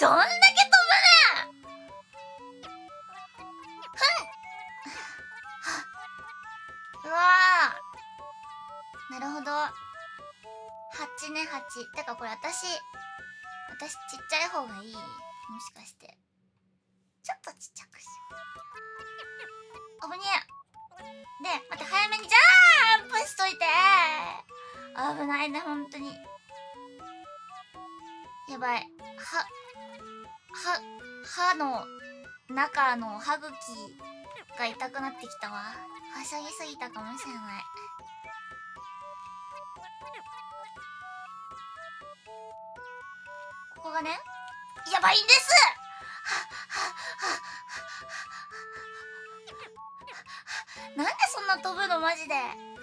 どんだけ飛ぶねふん。うわなるほど。8ね8てからこれ私私ちっちゃい方がいい。もしかして。ちょっとちっちゃくしよう。危ねえで待って早めにジャンプしといて。危ないね本当に。やばい。はは歯の中の歯茎が痛くなってきたわ。はしゃぎすぎたかもしれない。ここがねやばいんです。なんでそんな飛ぶのマジで。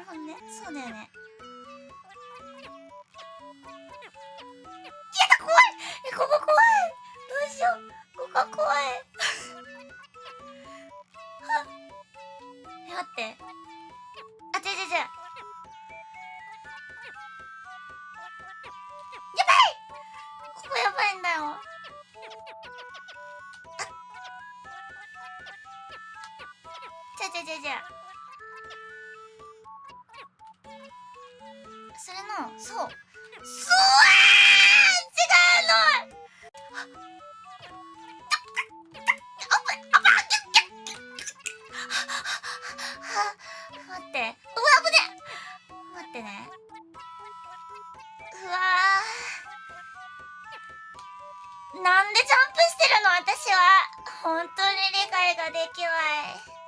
るほどね。そうだよね。やだ怖い。えここ怖い。どうしよう。ここ怖い。はえ待って。違う違うやばい!ここやばいんだよ。違う違う違う違うそれのそう。そう違うの!ってね。うわー。なんでジャンプしてるの私は。本当に理解ができない。